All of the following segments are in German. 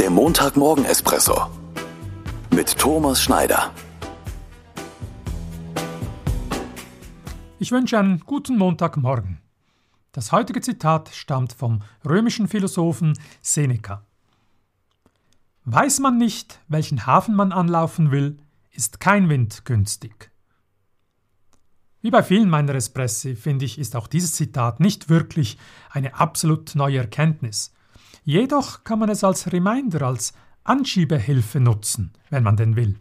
Der Montagmorgen-Espresso mit Thomas Schneider. Ich wünsche einen guten Montagmorgen. Das heutige Zitat stammt vom römischen Philosophen Seneca. Weiß man nicht, welchen Hafen man anlaufen will, ist kein Wind günstig. Wie bei vielen meiner Espressi, finde ich, ist auch dieses Zitat nicht wirklich eine absolut neue Erkenntnis. Jedoch kann man es als Reminder, als Anschiebehilfe nutzen, wenn man denn will.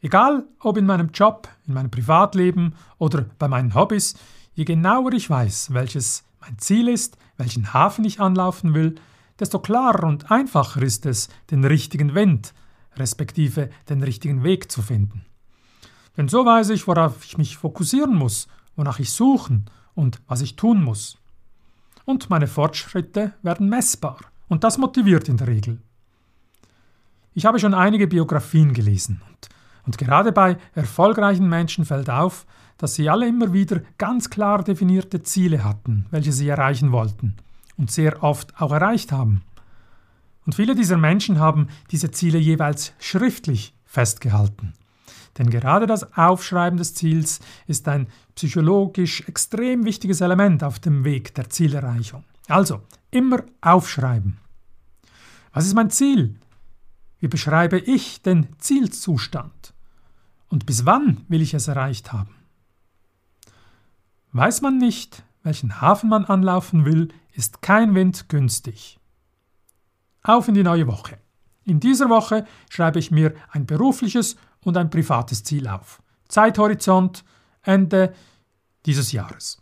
Egal ob in meinem Job, in meinem Privatleben oder bei meinen Hobbys, je genauer ich weiß, welches mein Ziel ist, welchen Hafen ich anlaufen will, desto klarer und einfacher ist es, den richtigen Wind, respektive den richtigen Weg zu finden. Denn so weiß ich, worauf ich mich fokussieren muss, wonach ich suchen und was ich tun muss. Und meine Fortschritte werden messbar. Und das motiviert in der Regel. Ich habe schon einige Biografien gelesen und, und gerade bei erfolgreichen Menschen fällt auf, dass sie alle immer wieder ganz klar definierte Ziele hatten, welche sie erreichen wollten und sehr oft auch erreicht haben. Und viele dieser Menschen haben diese Ziele jeweils schriftlich festgehalten. Denn gerade das Aufschreiben des Ziels ist ein psychologisch extrem wichtiges Element auf dem Weg der Zielerreichung. Also, immer aufschreiben. Was ist mein Ziel? Wie beschreibe ich den Zielzustand? Und bis wann will ich es erreicht haben? Weiß man nicht, welchen Hafen man anlaufen will, ist kein Wind günstig. Auf in die neue Woche. In dieser Woche schreibe ich mir ein berufliches und ein privates Ziel auf. Zeithorizont Ende dieses Jahres.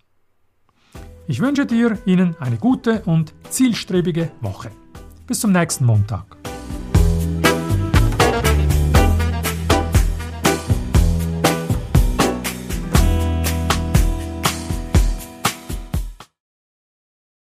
Ich wünsche dir Ihnen eine gute und zielstrebige Woche. Bis zum nächsten Montag.